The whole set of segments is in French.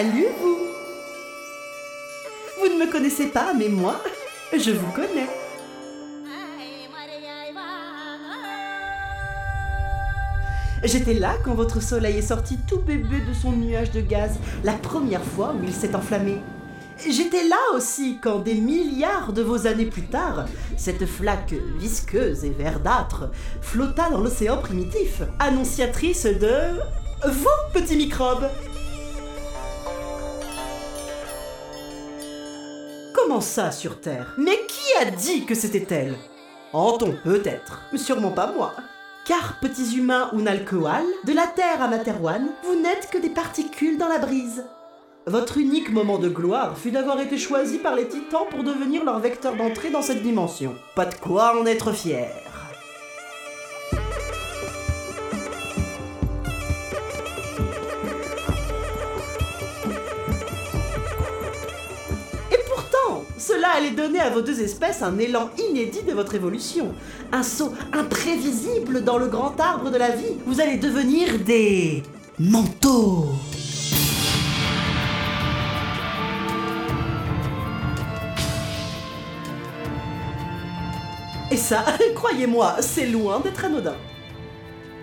Salut vous Vous ne me connaissez pas, mais moi, je vous connais. J'étais là quand votre soleil est sorti tout bébé de son nuage de gaz, la première fois où il s'est enflammé. J'étais là aussi quand des milliards de vos années plus tard, cette flaque visqueuse et verdâtre flotta dans l'océan primitif, annonciatrice de... vous, petits microbes Ça sur Terre Mais qui a dit que c'était elle? Anton, peut-être, mais sûrement pas moi. Car, petits humains ou nalcoal, de la Terre à Materwan, vous n'êtes que des particules dans la brise. Votre unique moment de gloire fut d'avoir été choisi par les titans pour devenir leur vecteur d'entrée dans cette dimension. Pas de quoi en être fier. Cela allait donner à vos deux espèces un élan inédit de votre évolution. Un saut imprévisible dans le grand arbre de la vie. Vous allez devenir des... manteaux. Et ça, croyez-moi, c'est loin d'être anodin.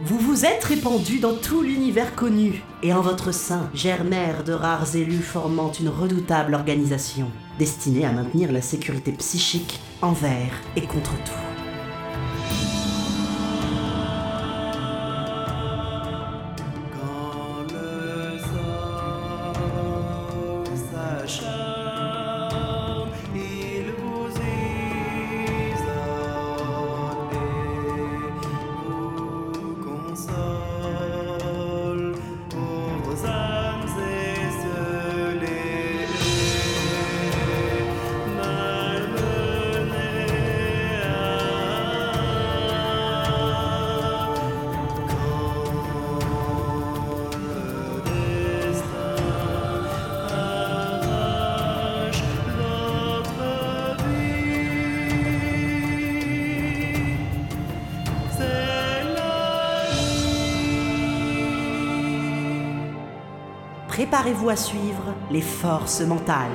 Vous vous êtes répandu dans tout l'univers connu, et en votre sein germèrent de rares élus formant une redoutable organisation, destinée à maintenir la sécurité psychique envers et contre tout. Préparez-vous à suivre les forces mentales.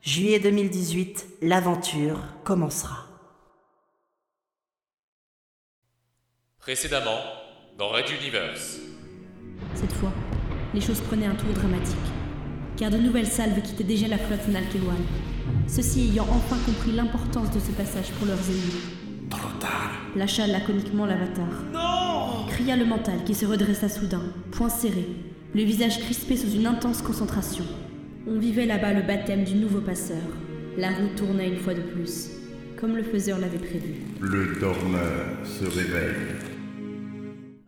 Juillet 2018, l'aventure commencera. Précédemment, dans Red Universe. Cette fois, les choses prenaient un tour dramatique, car de nouvelles salves quittaient déjà la flotte Nalkewan, ceux-ci ayant enfin compris l'importance de ce passage pour leurs ennemis. Trop tard. Lâcha laconiquement l'avatar. Non Cria le mental qui se redressa soudain, poing serré, le visage crispé sous une intense concentration. On vivait là-bas le baptême du nouveau passeur. La roue tournait une fois de plus, comme le faiseur l'avait prévu. Le dormeur se réveille.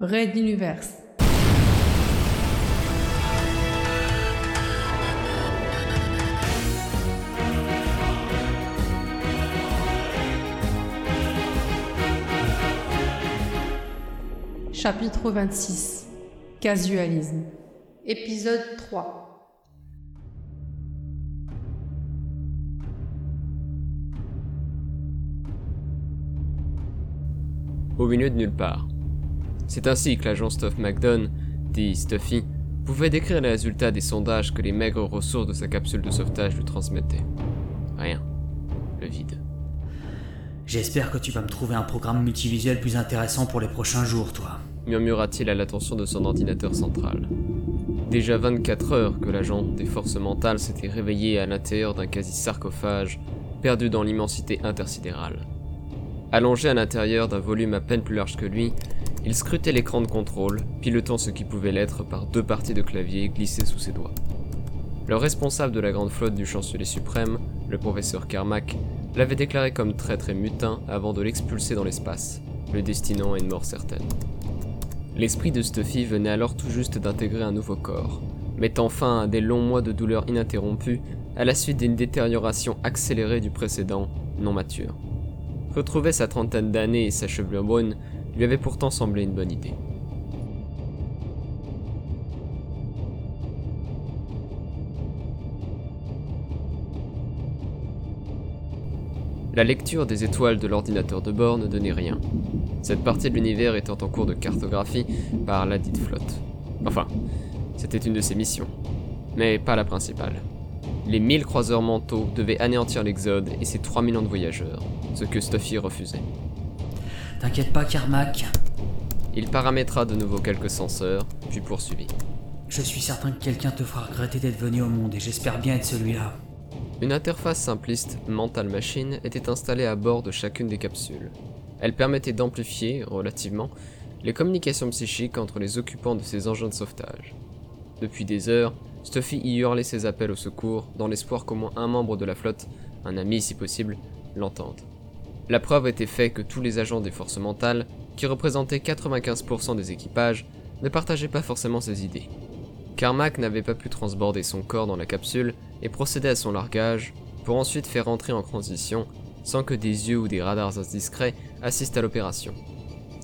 Red Universe. Chapitre 26 Casualisme Épisode 3 au milieu de nulle part. C'est ainsi que l'agent Stuff McDonald, dit Stuffy, pouvait décrire les résultats des sondages que les maigres ressources de sa capsule de sauvetage lui transmettaient. Rien. Le vide. J'espère que tu vas me trouver un programme multivisuel plus intéressant pour les prochains jours, toi. Murmura-t-il à l'attention de son ordinateur central. Déjà 24 heures que l'agent des forces mentales s'était réveillé à l'intérieur d'un quasi-sarcophage, perdu dans l'immensité intersidérale. Allongé à l'intérieur d'un volume à peine plus large que lui, il scrutait l'écran de contrôle, pilotant ce qui pouvait l'être par deux parties de clavier glissées sous ses doigts. Le responsable de la grande flotte du chancelier suprême, le professeur Carmack, l'avait déclaré comme traître et mutin avant de l'expulser dans l'espace, le destinant à une mort certaine. L'esprit de Stuffy venait alors tout juste d'intégrer un nouveau corps, mettant fin à des longs mois de douleur ininterrompue à la suite d'une détérioration accélérée du précédent, non mature. Retrouver sa trentaine d'années et sa chevelure brune lui avait pourtant semblé une bonne idée. La lecture des étoiles de l'ordinateur de bord ne donnait rien, cette partie de l'univers étant en cours de cartographie par la dite flotte. Enfin, c'était une de ses missions, mais pas la principale. Les 1000 croiseurs mentaux devaient anéantir l'Exode et ses 3 millions de voyageurs, ce que Stuffy refusait. T'inquiète pas, Carmack. Il paramétra de nouveau quelques senseurs, puis poursuivit. Je suis certain que quelqu'un te fera regretter d'être venu au monde et j'espère bien être celui-là. Une interface simpliste Mental Machine était installée à bord de chacune des capsules. Elle permettait d'amplifier, relativement, les communications psychiques entre les occupants de ces engins de sauvetage. Depuis des heures, Stuffy y hurlait ses appels au secours dans l'espoir qu'au moins un membre de la flotte, un ami si possible, l'entende. La preuve était faite que tous les agents des forces mentales, qui représentaient 95% des équipages, ne partageaient pas forcément ses idées. Carmack n'avait pas pu transborder son corps dans la capsule et procéder à son largage, pour ensuite faire entrer en transition sans que des yeux ou des radars indiscrets assistent à l'opération.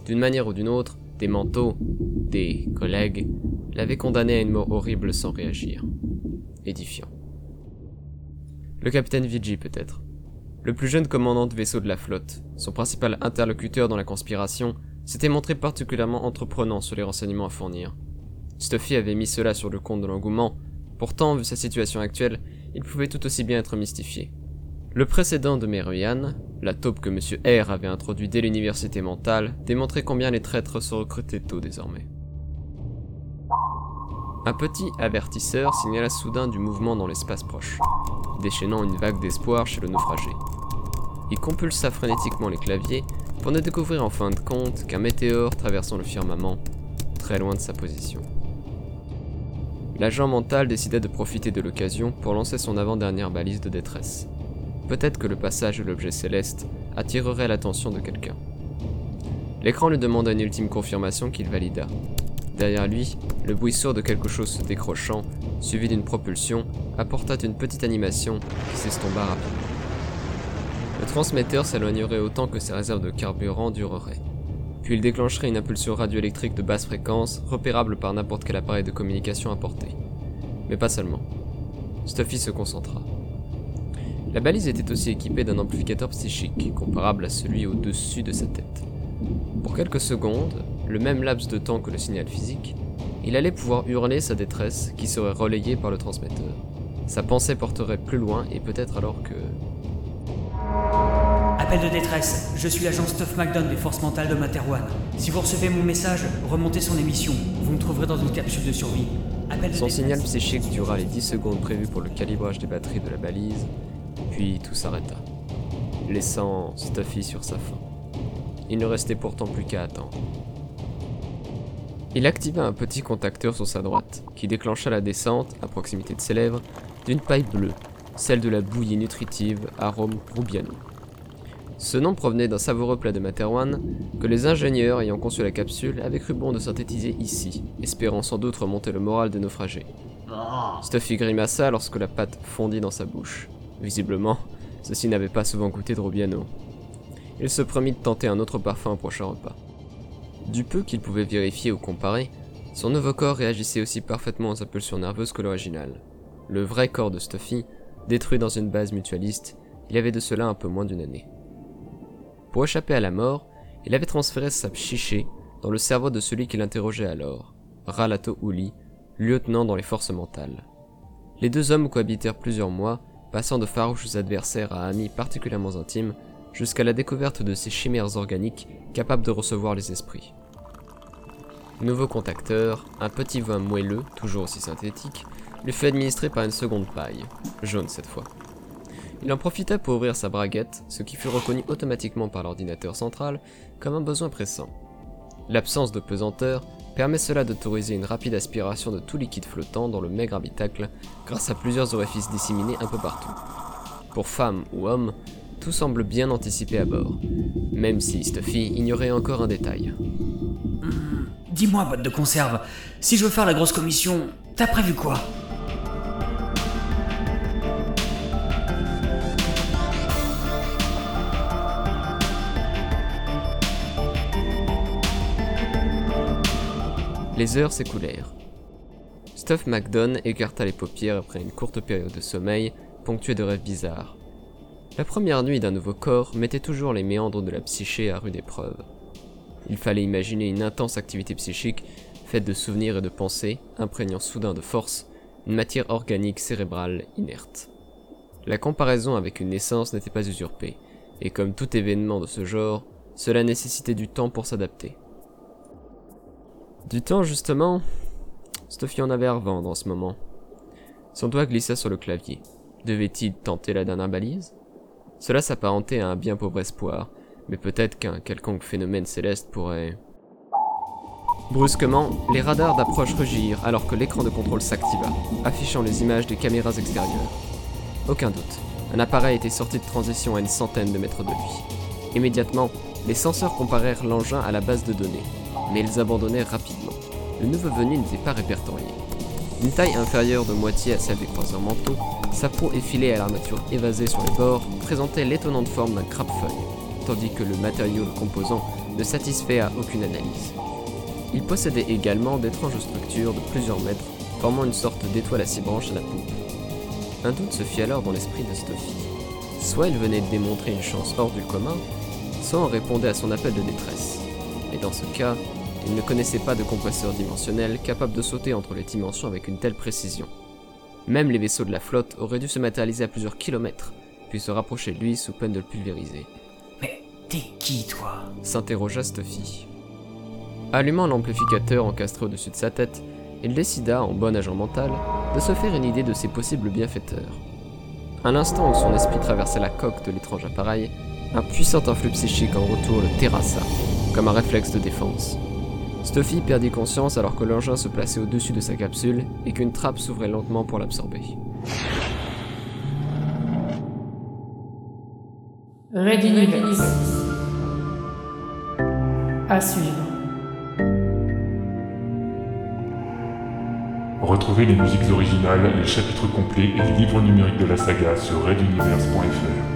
D'une manière ou d'une autre, des manteaux, des collègues, l'avaient condamné à une mort horrible sans réagir. Édifiant. Le capitaine Vigi peut-être. Le plus jeune commandant de vaisseau de la flotte, son principal interlocuteur dans la conspiration, s'était montré particulièrement entreprenant sur les renseignements à fournir. Stuffy avait mis cela sur le compte de l'engouement, pourtant, vu sa situation actuelle, il pouvait tout aussi bien être mystifié. Le précédent de Meruyan, la taupe que M. R avait introduit dès l'université mentale, démontrait combien les traîtres se recrutaient tôt désormais. Un petit avertisseur signala soudain du mouvement dans l'espace proche, déchaînant une vague d'espoir chez le naufragé. Il compulsa frénétiquement les claviers pour ne découvrir en fin de compte qu'un météore traversant le firmament, très loin de sa position. L'agent mental décida de profiter de l'occasion pour lancer son avant-dernière balise de détresse. Peut-être que le passage de l'objet céleste attirerait l'attention de quelqu'un. L'écran lui demanda une ultime confirmation qu'il valida. Derrière lui, le bruit sourd de quelque chose se décrochant, suivi d'une propulsion, apporta une petite animation qui s'estompa rapidement. Le transmetteur s'éloignerait autant que ses réserves de carburant dureraient. Puis il déclencherait une impulsion radioélectrique de basse fréquence, repérable par n'importe quel appareil de communication à portée. Mais pas seulement. Stuffy se concentra. La balise était aussi équipée d'un amplificateur psychique, comparable à celui au-dessus de sa tête. Pour quelques secondes, le même laps de temps que le signal physique, il allait pouvoir hurler sa détresse qui serait relayée par le transmetteur. Sa pensée porterait plus loin et peut-être alors que... Appel de détresse, je suis l'agent Stuff McDonald des forces mentales de Materwan. Si vous recevez mon message, remontez son émission. Vous me trouverez dans une capsule de survie. Appel de Son détresse. signal psychique dura les 10 secondes prévues pour le calibrage des batteries de la balise, puis tout s'arrêta, laissant Stuffy sur sa faim. Il ne restait pourtant plus qu'à attendre. Il activa un petit contacteur sur sa droite, qui déclencha la descente, à proximité de ses lèvres, d'une paille bleue, celle de la bouillie nutritive arôme Rubiano. Ce nom provenait d'un savoureux plat de Materwan que les ingénieurs ayant conçu la capsule avaient cru bon de synthétiser ici, espérant sans doute remonter le moral des naufragés. Stuffy grimaça lorsque la pâte fondit dans sa bouche. Visiblement, ceci n'avait pas souvent goûté de Rubiano. Il se promit de tenter un autre parfum au prochain repas. Du peu qu'il pouvait vérifier ou comparer, son nouveau corps réagissait aussi parfaitement aux impulsions nerveuses que l'original. Le vrai corps de Stuffy, détruit dans une base mutualiste, il y avait de cela un peu moins d'une année. Pour échapper à la mort, il avait transféré sa psyché dans le cerveau de celui qui l'interrogeait alors, Ralato Uli, lieutenant dans les forces mentales. Les deux hommes cohabitèrent plusieurs mois, passant de farouches adversaires à amis particulièrement intimes, jusqu'à la découverte de ces chimères organiques capables de recevoir les esprits. Nouveau contacteur, un petit vin moelleux, toujours aussi synthétique, lui fut administré par une seconde paille, jaune cette fois. Il en profita pour ouvrir sa braguette, ce qui fut reconnu automatiquement par l'ordinateur central comme un besoin pressant. L'absence de pesanteur permet cela d'autoriser une rapide aspiration de tout liquide flottant dans le maigre habitacle grâce à plusieurs orifices disséminés un peu partout. Pour femme ou homme, tout semble bien anticipé à bord, même si Stuffy ignorait encore un détail. Dis-moi, boîte de conserve, si je veux faire la grosse commission, t'as prévu quoi? Les heures s'écoulèrent. Stuff McDonald écarta les paupières après une courte période de sommeil, ponctuée de rêves bizarres. La première nuit d'un nouveau corps mettait toujours les méandres de la psyché à rude épreuve. Il fallait imaginer une intense activité psychique faite de souvenirs et de pensées, imprégnant soudain de force une matière organique cérébrale inerte. La comparaison avec une naissance n'était pas usurpée, et comme tout événement de ce genre, cela nécessitait du temps pour s'adapter. Du temps, justement, Stuffy en avait à revendre en ce moment. Son doigt glissa sur le clavier. Devait-il tenter la dernière balise? Cela s'apparentait à un bien pauvre espoir, mais peut-être qu'un quelconque phénomène céleste pourrait... Brusquement, les radars d'approche rugirent alors que l'écran de contrôle s'activa, affichant les images des caméras extérieures. Aucun doute, un appareil était sorti de transition à une centaine de mètres de lui. Immédiatement, les senseurs comparèrent l'engin à la base de données, mais ils abandonnèrent rapidement. Le nouveau venu n'était pas répertorié. D'une taille inférieure de moitié à celle des croiseurs mentaux, sa peau effilée à l'armature évasée sur les bords présentait l'étonnante forme d'un crabe-feuille, tandis que le matériau le composant ne satisfait à aucune analyse. Il possédait également d'étranges structures de plusieurs mètres, formant une sorte d'étoile à six branches à la poupe. Un doute se fit alors dans l'esprit de Stuffy. Soit il venait de démontrer une chance hors du commun, soit on répondait à son appel de détresse. Et dans ce cas, il ne connaissait pas de compresseur dimensionnel capable de sauter entre les dimensions avec une telle précision. Même les vaisseaux de la flotte auraient dû se matérialiser à plusieurs kilomètres, puis se rapprocher de lui sous peine de le pulvériser. Mais t'es qui, toi? S'interrogea Stuffy. Allumant l'amplificateur encastré au-dessus de sa tête, il décida, en bon agent mental, de se faire une idée de ses possibles bienfaiteurs. À l'instant où son esprit traversait la coque de l'étrange appareil, un puissant influx psychique en retour le terrassa, comme un réflexe de défense. Stuffy perdit conscience alors que l'engin se plaçait au-dessus de sa capsule et qu'une trappe s'ouvrait lentement pour l'absorber. Red Universe. À suivre. Retrouvez les musiques originales, les chapitres complets et les livres numériques de la saga sur reduniverse.fr.